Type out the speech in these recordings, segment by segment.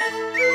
Música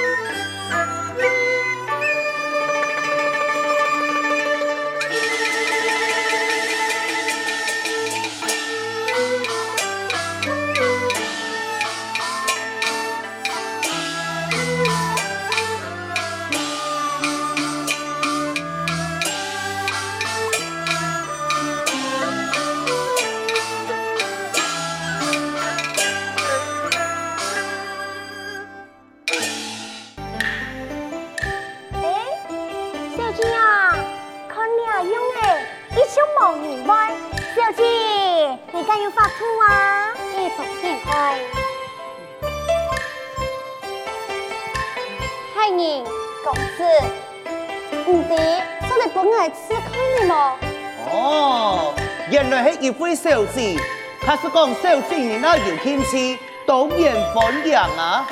原来是一位小姐，他是讲小姐你那有天气，当然欢迎啊！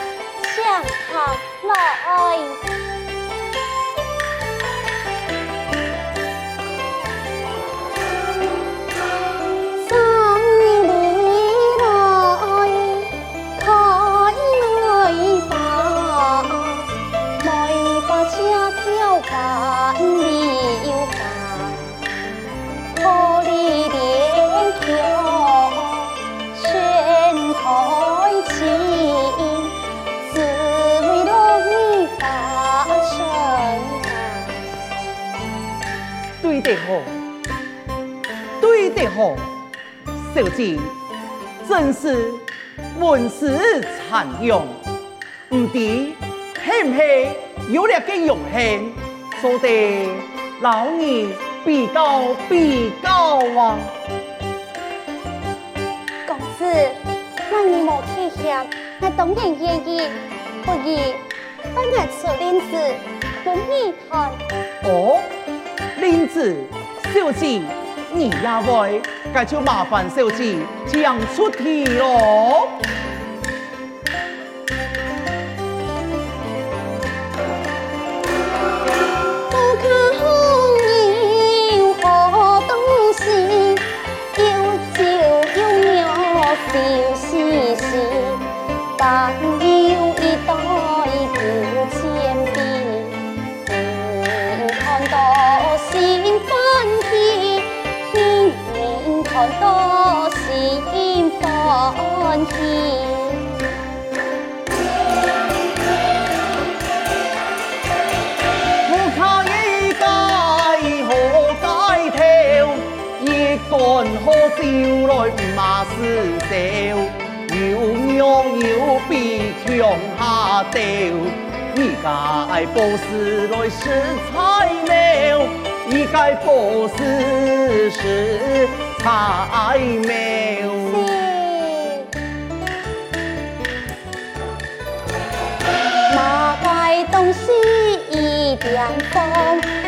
相看老爱。对的好，小姐真是文思常用，唔知系唔系有了个荣幸，所得老儿比较比较啊。公子，那你莫气嫌，我当然愿意，不如帮我出林子，不你看。哦。林子，小姐，你也会，那就麻烦小姐讲出题咯。招来马是笑，有娘有鼻强下吊，一介波斯来是菜苗，一介波斯是菜苗。马怪东西一点风。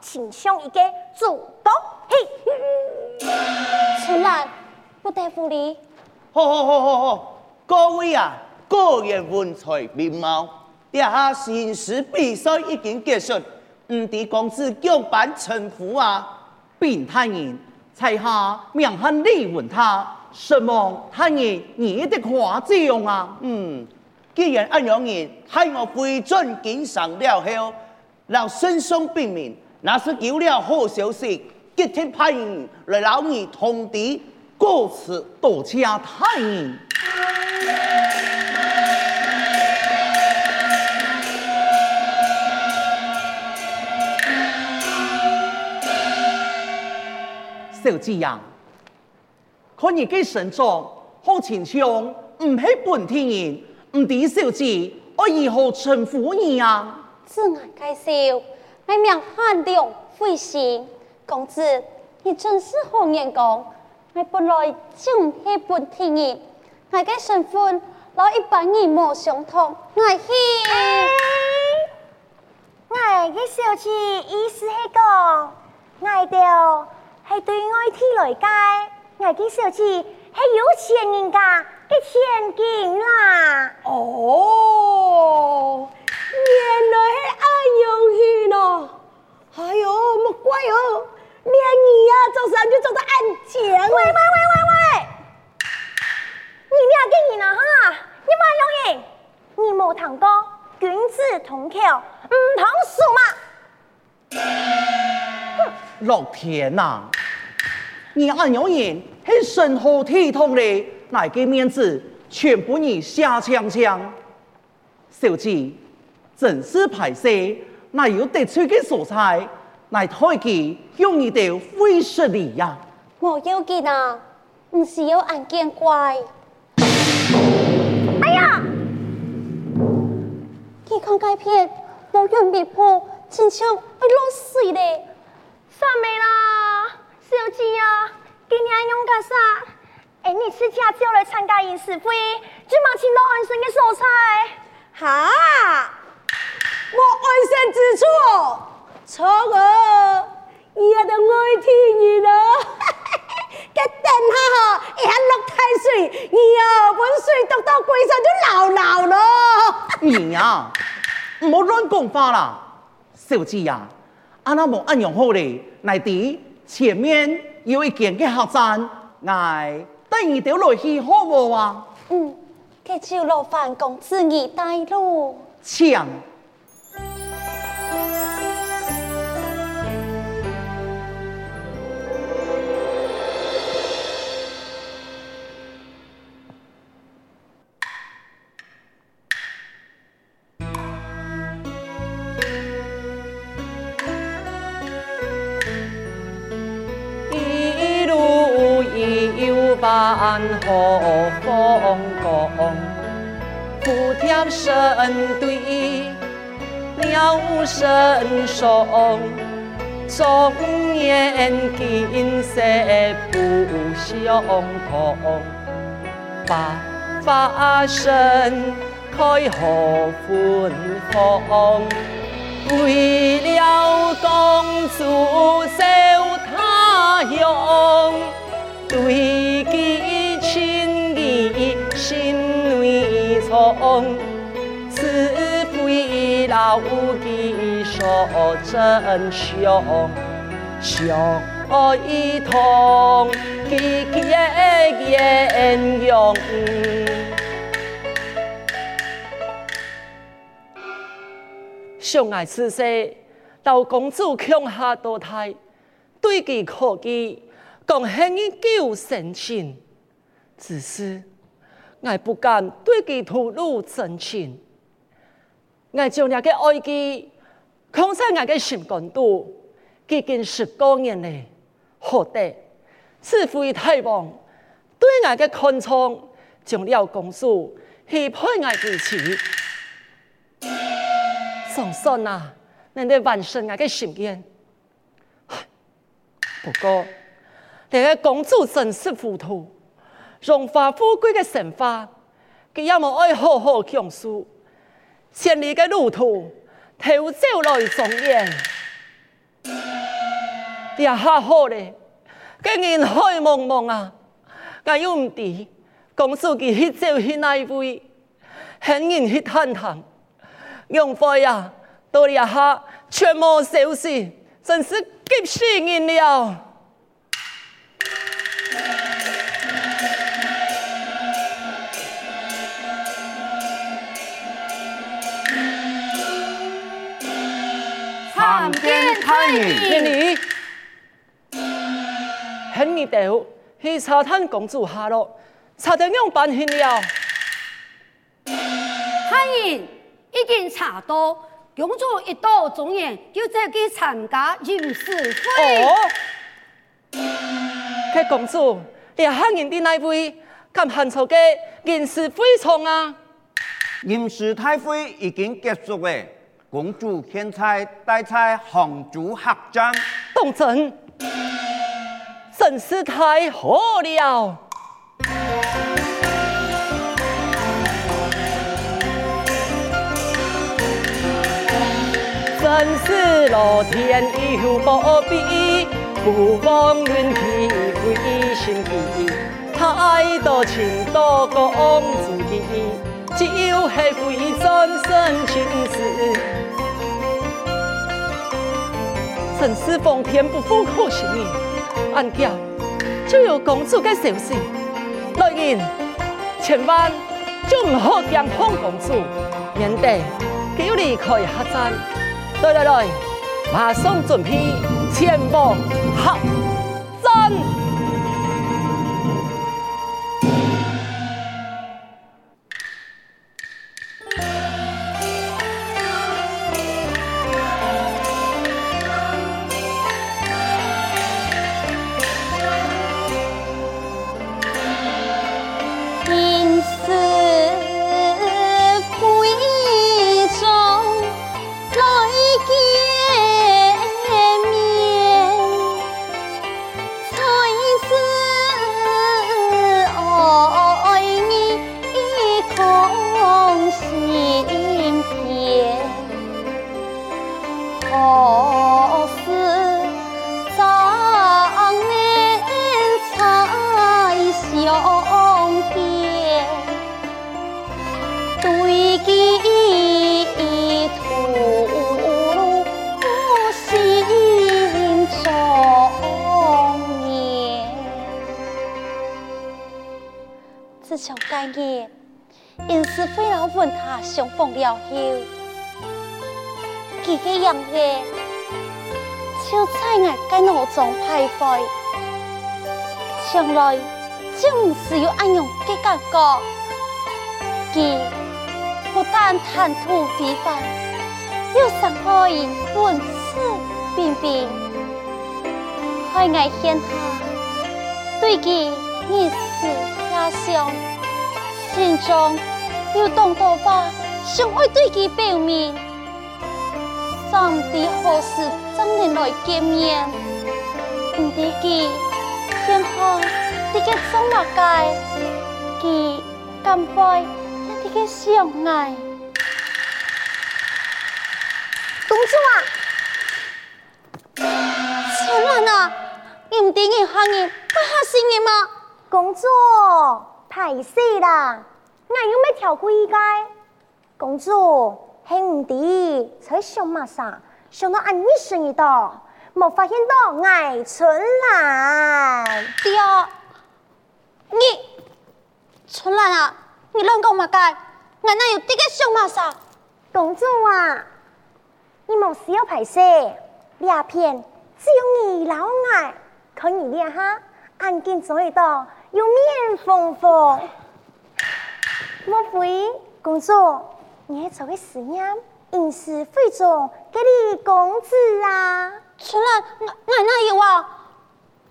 请兄一个主动，嘿，春兰不得不离。好好好好好，各位啊，个人文采面貌，这下形式比赛已经结束，唔知公子叫办称呼啊？并太人，在下命喊李问他，什么太人你的夸奖啊？嗯，既然安样人，喺我会尊敬上了后，让孙兄辨明。那是有了好消息，吉天派人来老你通知，过此多谢太人。小姐呀，看你嘅身状好清香，唔系本地人，唔知小姐我如何称呼你啊？自我介绍，我名汉良慧心。公子，你真是好眼光。我本来就唔系本地人，我嘅身份老一般人莫相同。我系，我嘅小气意思系讲，我哋系对外地来讲，我嘅小气系有钱人家嘅千金啦。哦，原来系咁样去咯。哎呦，莫怪哦。连你呀，做事就做得安静。喂喂喂喂喂，你俩给你了哈？你妈有人，你冇听过君子同口唔通输嘛？老天呐、啊，你暗有人系身后体统的，哪个面子全部你下枪枪？小姐，真是歹势，哪有得罪的素材？来推举用你的会实力呀！我要紧啊，唔是要俺见怪。哎呀！你看该片，我用别铺，亲像被落水嘞。啥没啦，小姐啊，今天用个啥？哎，你自家叫来参加仪式会，就忙请到安生的素材。哈！我安身之处。错啊！伊也得爱天然啊！给殿下一下落太水，伊啊本水得到龟山就老老咯。你呀，唔好乱讲话啦，小姐呀，阿那无安样好咧，来底前面有一间嘅客栈，哎带你哋落去好唔好啊？嗯，给就老范公子你带路。请。万河风光，蝴蝶声对鸟声松，终年景色不相同。百花盛开好芬芳，为了公主藏，此非老己所珍重，相同结结缘用。相爱此世，到公主强下堕胎，对其可记。讲恨你旧深情，只是我不敢对其吐露真情。我将那个爱记藏在我的心肝肚，已经十多年了，何得此非太王对我的看重，将了公主许配我之妻。总算啊，能得完成我的心愿。不过。这个公主真是糊涂，荣华富贵的神话，佢也冇爱好好讲述，千里的路途，偷走来庄严，也下好咧，竟然海茫茫啊！我又唔知公主佢去走去哪一位，恨人去探探，用费啊，到一下全无消息，真是急死人了。参见太医，你很热闹，去查探公主下落，查到样办去了。太人已经查到，公主一到中原就再去参加仪式会。哦，这公主，你汉人的那位，咁汉朝嘅人事会从啊？吟诗大会已经结束了，公主现在待在杭州客栈。当真，真是太好了。真是老天有保庇，不枉运气归心机，太多情多公主意，就是非真生情事。真是奉天不负苦心人，俺家就有公主嘅消息，来人千万就唔好惊碰公主，免得佢要离开客栈。来来来，马上准备前往客栈。因是非老问他相逢了后，几个样子就在我间脑中徘徊，从来就唔是有安样嘅感觉。佢不但谈吐非凡，又上可以文质彬彬，海外天下对佢一丝遐想。心中有动多话，想爱对其表明，上帝何时真能来见面？唔知佢天下啲个怎么解？佢甘拜一啲个相爱。公主啊，千万啊，你唔点应下人，不下心嘅吗？公主。歹势啦！我有咩条规矩？公主，兄弟在想嘛啥？想到俺一生一道，没发现到爱春兰。对啊，你春兰啊，你乱讲嘛该？俺哪有这个想嘛啥？公主啊，你冇需要歹势，俩片只有你老爱，看你俩哈，俺今做一道。有面丰丰，莫非公主，你做个实验，应是会做给你公子啊？春兰，我我哪有啊？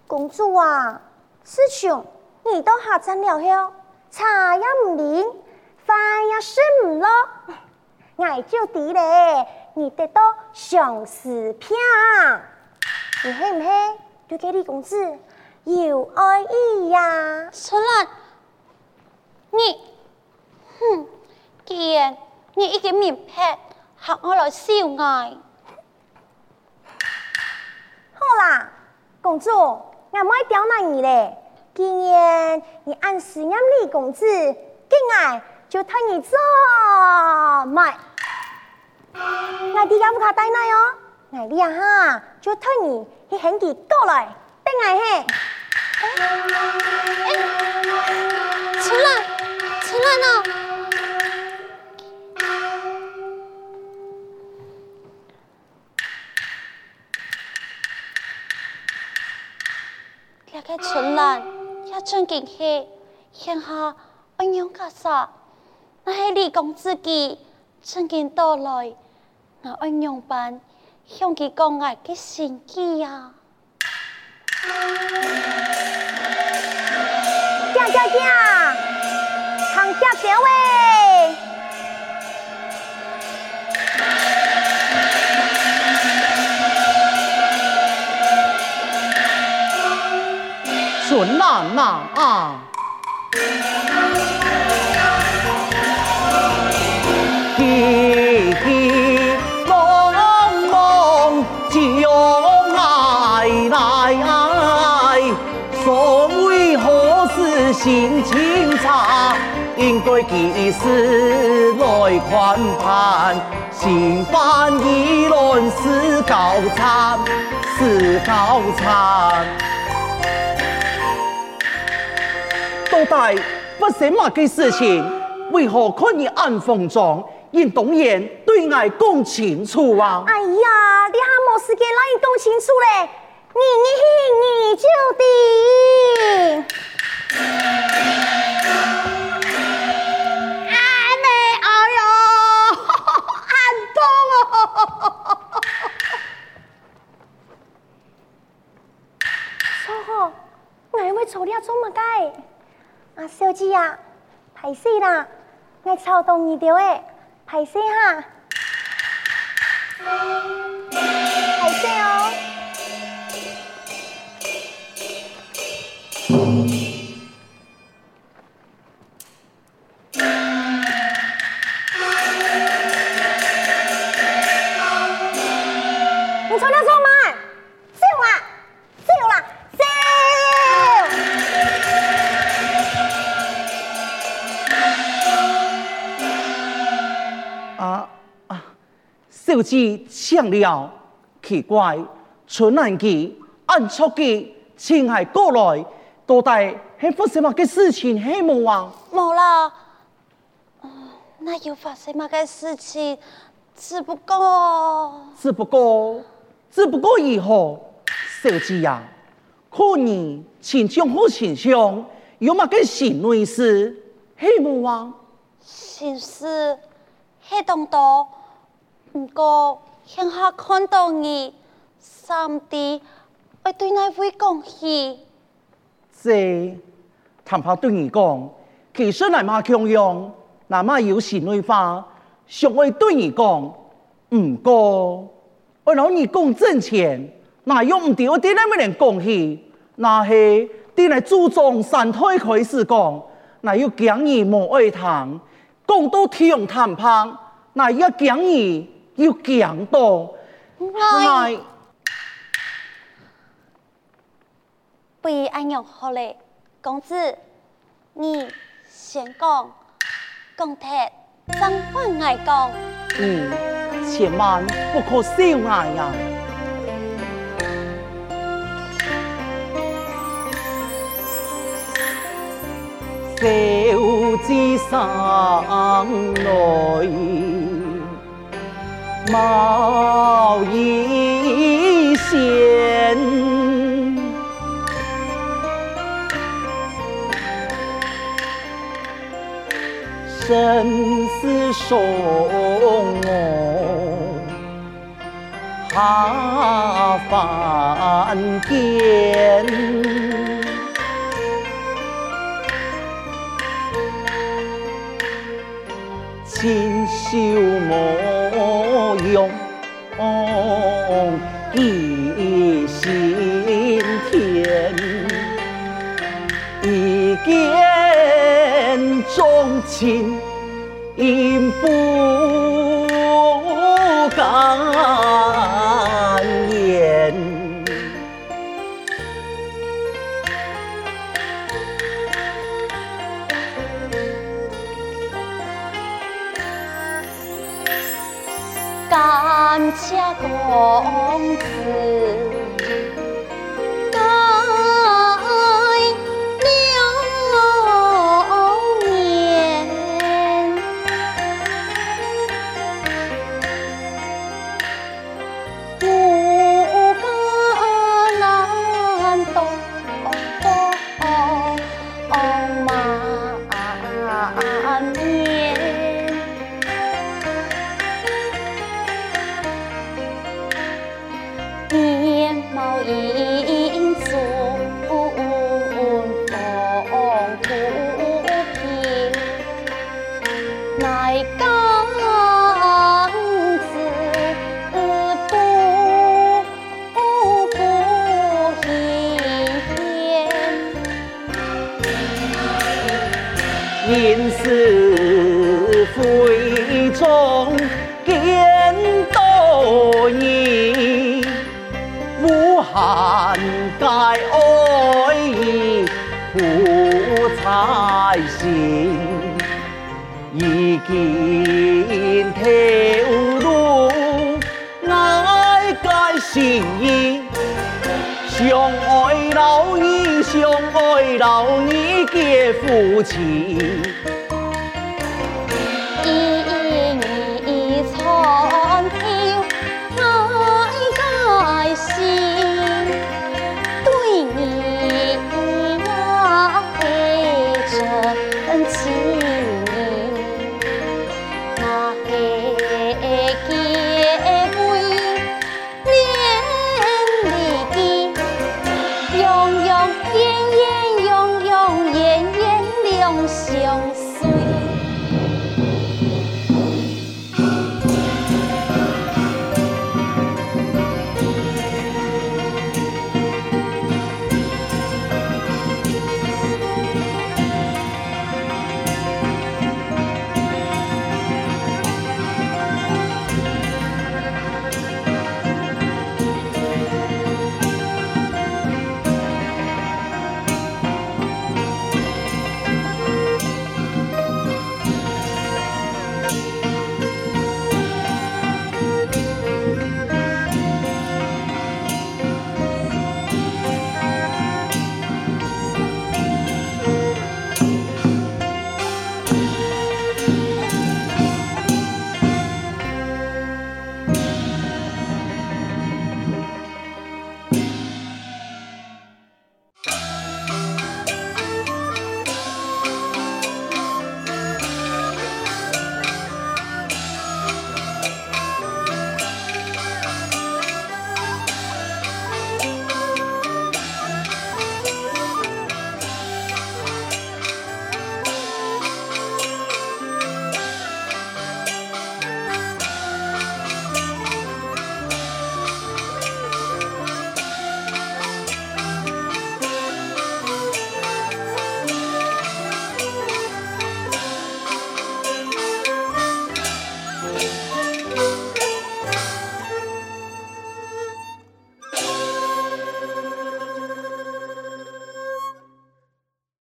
公主啊，师兄，你到客栈了后，茶也唔灵，饭也食唔落，我就知咧，你得到相思片，你黑唔黑？就给你公子。有爱意呀，春兰，你，哼，既然你已经明白，学我来小爱。好啦，公主，我唔会刁难你咧。既然你按时让李公子，今爱就替你做买。我哋也不卡带奶哦，我哋哈就替你去喊佢过来，等爱嘿。哎，春兰，春兰啊！这个春兰也真劲气，现下安样个啥？那系李公子己真劲到来，那安样办？向佢讲爱嘅心意呀！上加点位。顺哪哪啊！急急忙忙就来来，所谓何事心情，应该及时来宽盼，心烦意乱是高参，是高参。到底发生乜嘅事情？为何可以按风装？应当然对我讲清楚啊！哎呀，你还没时间让你讲清楚嘞！你你你就定。痛哦！错吼，我会错了做乜嘅？啊，小姐呀，歹势啦，我操动你着诶。歹势哈，歹势哦。小姐想了，奇怪，春兰记按错记，青海过来，到底系发生么个事情？系冇啊？冇啦。那又发生么个事情？只不过，只不过，只不过以后，小姐呀，可你亲像好亲像，有乜嘅心内事？系冇啊？心事黑东多，不过向下看到你，上帝会对你会讲起。这，谈怕对你讲，其实乃嘛强样，乃嘛有心内话，想会对你讲，唔过，我老你讲挣钱，那又唔对我点解没人讲起？那系点来注重三胎开始讲，那又讲你无爱谈，讲到听谈判，那一讲你又讲到，哎，不如安样好嘞，公子，你先讲，讲铁，怎换爱讲？嗯，千万不可少爱呀！小子生来貌已贤，生死送我下凡间。清秀模见钟情，应不敢言。感谢公是非中见多疑，无限哀怨苦缠心。已经透露爱个心意，相爱老年相爱老年结夫妻。